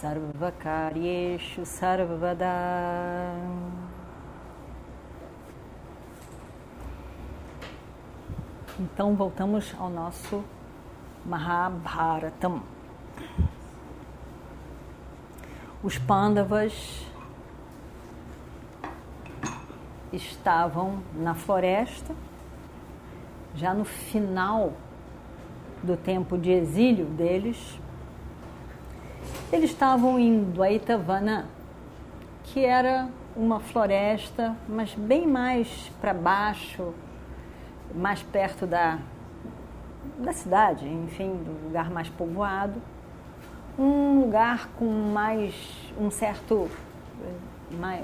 Sarvakaryeshu Sarvada Então voltamos ao nosso Mahabharatam. Os Pandavas estavam na floresta, já no final do tempo de exílio deles. Eles estavam em Dvaitavana, que era uma floresta, mas bem mais para baixo, mais perto da, da cidade, enfim, do lugar mais povoado, um lugar com mais um certo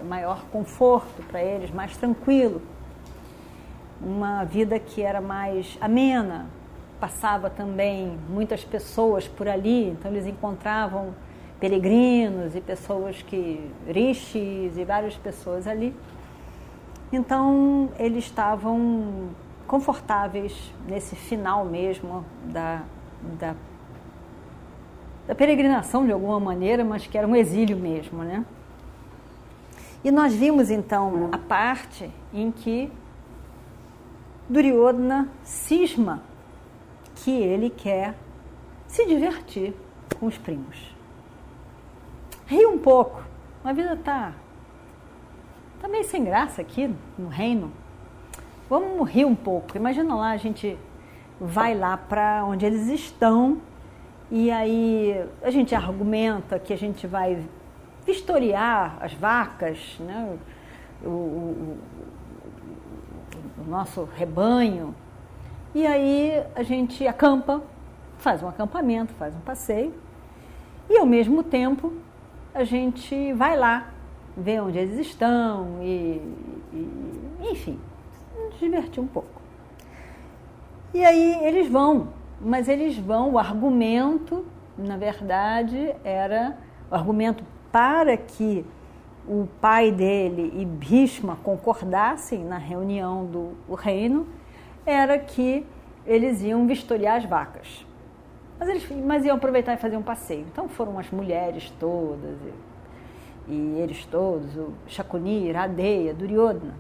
maior conforto para eles, mais tranquilo, uma vida que era mais amena. Passava também muitas pessoas por ali, então eles encontravam peregrinos e pessoas que rishis e várias pessoas ali. Então eles estavam confortáveis nesse final mesmo da, da, da peregrinação de alguma maneira, mas que era um exílio mesmo, né? E nós vimos então a parte em que Duryodhana cisma que ele quer se divertir com os primos. Ri um pouco, a vida tá, tá meio sem graça aqui no reino. Vamos rir um pouco. Imagina lá, a gente vai lá para onde eles estão e aí a gente argumenta que a gente vai vistoriar as vacas, né? o, o, o nosso rebanho. E aí a gente acampa, faz um acampamento, faz um passeio, e ao mesmo tempo a gente vai lá, vê onde eles estão e, e enfim, nos divertir um pouco. E aí eles vão, mas eles vão, o argumento, na verdade, era o argumento para que o pai dele e Bhishma concordassem na reunião do reino, era que eles iam vistoriar as vacas. Mas eles mas iam aproveitar e fazer um passeio. Então foram as mulheres todas, e, e eles todos, o Shakuni, Radeya, Duryodhana.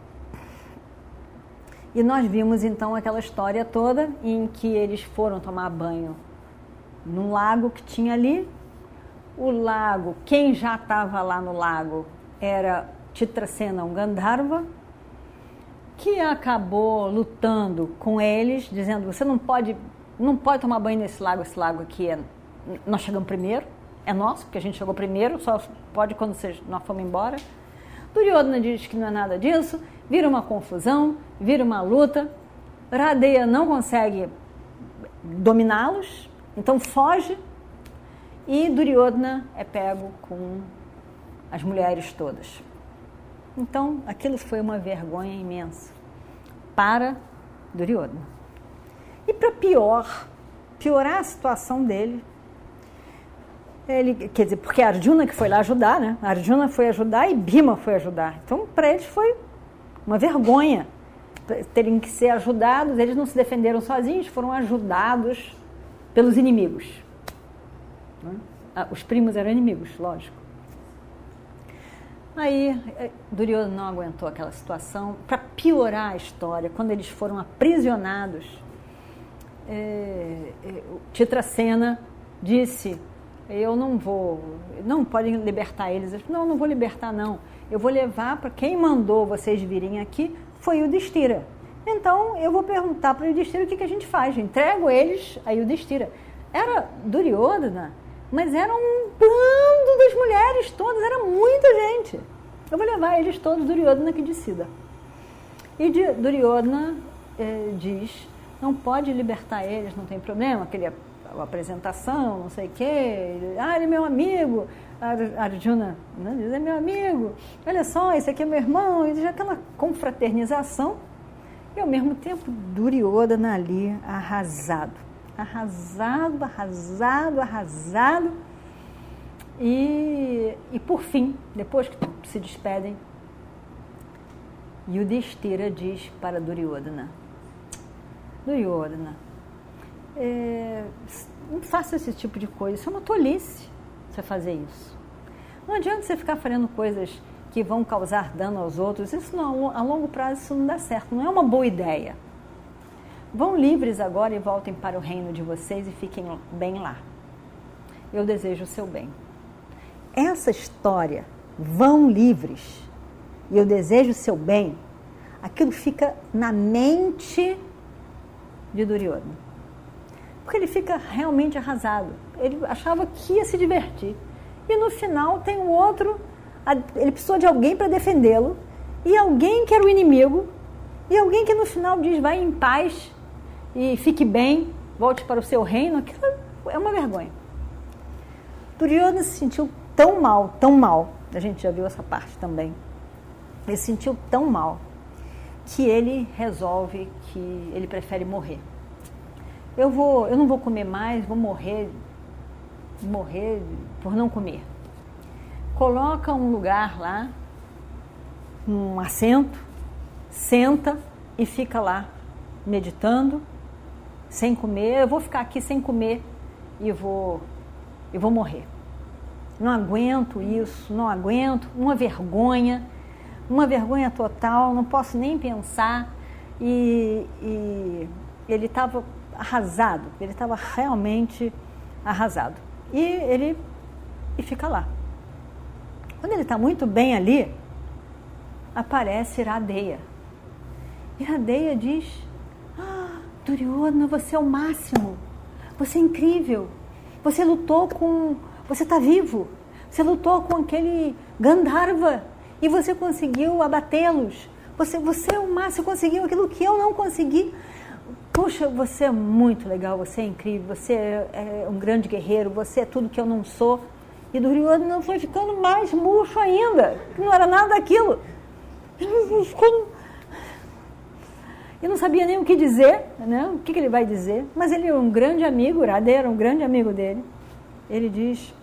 E nós vimos então aquela história toda em que eles foram tomar banho num lago que tinha ali, o lago, quem já estava lá no lago era Titracena, um Gandharva, que acabou lutando com eles, dizendo: você não pode, não pode tomar banho nesse lago, esse lago aqui é, nós chegamos primeiro, é nosso, porque a gente chegou primeiro, só pode quando nós fomos embora. Duryodhana diz que não é nada disso, vira uma confusão, vira uma luta. Radeya não consegue dominá-los, então foge e Duryodhana é pego com as mulheres todas. Então, aquilo foi uma vergonha imensa para Duryodhana. E para pior, piorar a situação dele, ele, quer dizer, porque Arjuna que foi lá ajudar, né? Arjuna foi ajudar e Bhima foi ajudar. Então, para eles foi uma vergonha terem que ser ajudados. Eles não se defenderam sozinhos, foram ajudados pelos inimigos. Né? Ah, os primos eram inimigos, lógico. Aí eh, Duryodhana não aguentou aquela situação. Para piorar a história, quando eles foram aprisionados, é, é, Titracena disse: Eu não vou, não podem libertar eles. Disse, não, não vou libertar, não. Eu vou levar para quem mandou vocês virem aqui foi o Destira. Então eu vou perguntar para o Destira o que, que a gente faz. entrego eles a Destira. Era Duryodhana mas era um bando das mulheres todas, era muita gente. Eu vou levar eles todos, Duryodhana que decida. E Duryodhana eh, diz, não pode libertar eles, não tem problema, que ele a apresentação, não sei o quê. Ah, ele é meu amigo. A Arjuna né, diz, é meu amigo. Olha só, esse aqui é meu irmão. E já aquela confraternização. E ao mesmo tempo, Duryodhana ali arrasado. Arrasado, arrasado, arrasado. E, e por fim, depois que se despedem, Yudhishthira diz para Duryodhana, Duryodhana, é, não faça esse tipo de coisa, isso é uma tolice você fazer isso. Não adianta você ficar fazendo coisas que vão causar dano aos outros, isso não, a longo prazo isso não dá certo, não é uma boa ideia. Vão livres agora e voltem para o reino de vocês e fiquem bem lá. Eu desejo o seu bem. Essa história, vão livres, e eu desejo o seu bem, aquilo fica na mente de Duryodhana. Porque ele fica realmente arrasado. Ele achava que ia se divertir. E no final tem o outro, ele precisou de alguém para defendê-lo, e alguém que era o inimigo, e alguém que no final diz vai em paz e fique bem, volte para o seu reino. Aquilo é uma vergonha. Duryodhana se sentiu tão mal, tão mal, a gente já viu essa parte também. Ele se sentiu tão mal que ele resolve que ele prefere morrer. Eu vou, eu não vou comer mais, vou morrer, morrer por não comer. Coloca um lugar lá, um assento, senta e fica lá meditando, sem comer. Eu vou ficar aqui sem comer e vou, e vou morrer. Não aguento isso, não aguento, uma vergonha uma vergonha total, não posso nem pensar. E, e ele estava arrasado, ele estava realmente arrasado. E ele e fica lá. Quando ele está muito bem ali, aparece Iradeia. Iradeia diz: Ah, Duryodhana, você é o máximo, você é incrível, você lutou com. Você está vivo, você lutou com aquele Gandharva e você conseguiu abatê-los. Você, você é o máximo, você conseguiu aquilo que eu não consegui. Puxa, você é muito legal, você é incrível, você é, é um grande guerreiro, você é tudo que eu não sou. E Duryodhana foi ficando mais murcho ainda, não era nada daquilo. E não sabia nem o que dizer, né? o que, que ele vai dizer. Mas ele é um grande amigo, Radha era um grande amigo dele. Ele diz: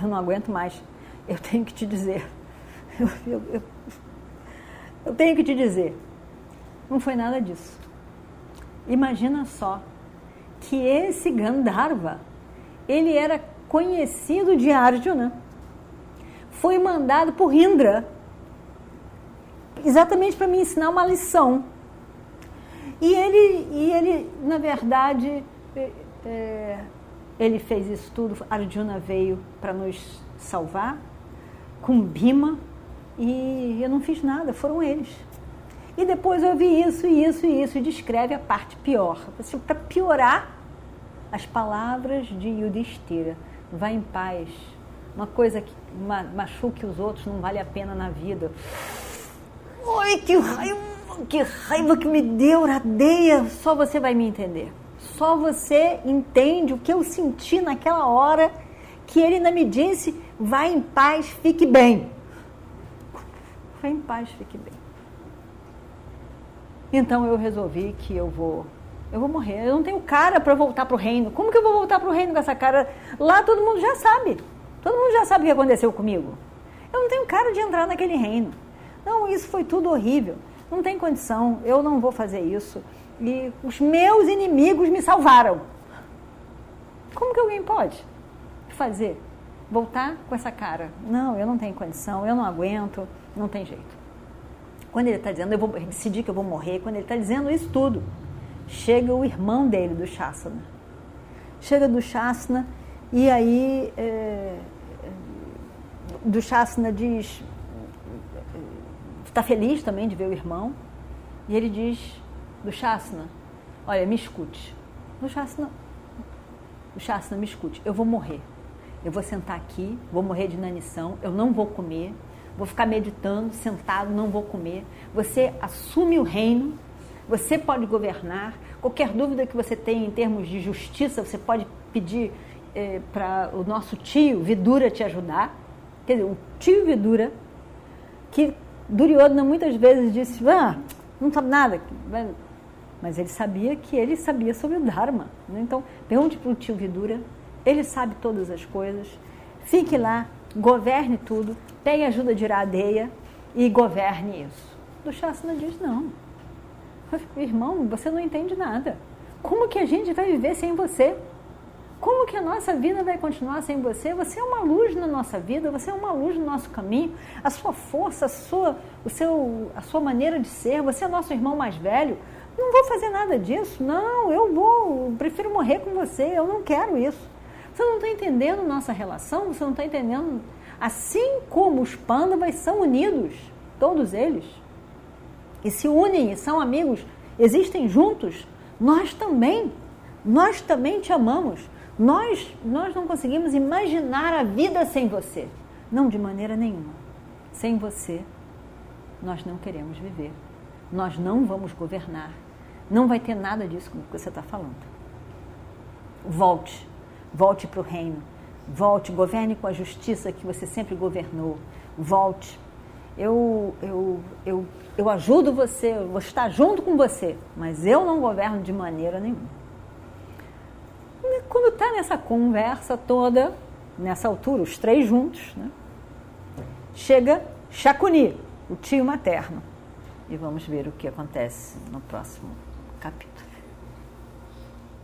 Eu não aguento mais eu tenho que te dizer. Eu, eu, eu, tenho que te dizer. Não foi nada disso. Imagina só que esse Gandharva, ele era conhecido de Arjuna. Foi mandado por Indra exatamente para me ensinar uma lição. E ele, e ele na verdade, é, ele fez isso tudo. Arjuna veio para nos salvar com Bima e eu não fiz nada, foram eles. E depois eu vi isso, e isso, e isso, e descreve a parte pior. Assim, Para piorar, as palavras de Yudhishthira. Vá em paz. Uma coisa que machuque os outros não vale a pena na vida. Oi, que raiva, que raiva que me deu, Radeia. Só você vai me entender. Só você entende o que eu senti naquela hora que ele ainda me disse: vá em paz, fique bem. Vá em paz, fique bem. Então eu resolvi que eu vou, eu vou morrer. Eu não tenho cara para voltar para o reino. Como que eu vou voltar para o reino com essa cara? Lá todo mundo já sabe. Todo mundo já sabe o que aconteceu comigo. Eu não tenho cara de entrar naquele reino. Não, isso foi tudo horrível. Não tem condição. Eu não vou fazer isso. E os meus inimigos me salvaram. Como que alguém pode? Fazer? Voltar com essa cara? Não, eu não tenho condição, eu não aguento, não tem jeito. Quando ele está dizendo, eu vou decidir que eu vou morrer, quando ele está dizendo isso tudo, chega o irmão dele, do Shasana. Chega do Shasana e aí é, do Shasana diz, está feliz também de ver o irmão, e ele diz do Shasana, olha, me escute. Do Shasana, o Shasana me escute, eu vou morrer eu vou sentar aqui, vou morrer de inanição, eu não vou comer, vou ficar meditando, sentado, não vou comer. Você assume o reino, Você pode governar. Qualquer dúvida que você tenha em termos de justiça, você pode pedir é, para o nosso tio Vidura te ajudar. Quer dizer, o tio Vidura, que Duryodhana muitas vezes disse, ah, não sabe nada. Mas ele sabia que ele sabia sobre o Dharma. Né? Então, pergunte para o tio Vidura, ele sabe todas as coisas. Fique lá, governe tudo, pegue ajuda de Iradeia e governe isso. Do Shasana diz, não. Irmão, você não entende nada. Como que a gente vai viver sem você? Como que a nossa vida vai continuar sem você? Você é uma luz na nossa vida, você é uma luz no nosso caminho. A sua força, a sua, o seu, a sua maneira de ser, você é nosso irmão mais velho. Não vou fazer nada disso. Não, eu vou, prefiro morrer com você. Eu não quero isso. Você não está entendendo nossa relação? Você não está entendendo? Assim como os pândavas são unidos, todos eles, e se unem e são amigos, existem juntos, nós também, nós também te amamos. Nós, nós não conseguimos imaginar a vida sem você. Não de maneira nenhuma. Sem você, nós não queremos viver. Nós não vamos governar. Não vai ter nada disso que você está falando. Volte Volte para o reino. Volte, governe com a justiça que você sempre governou. Volte. Eu, eu, eu, eu ajudo você, eu vou estar junto com você, mas eu não governo de maneira nenhuma. Quando está nessa conversa toda, nessa altura, os três juntos, né? chega Shakuni, o tio materno. E vamos ver o que acontece no próximo capítulo.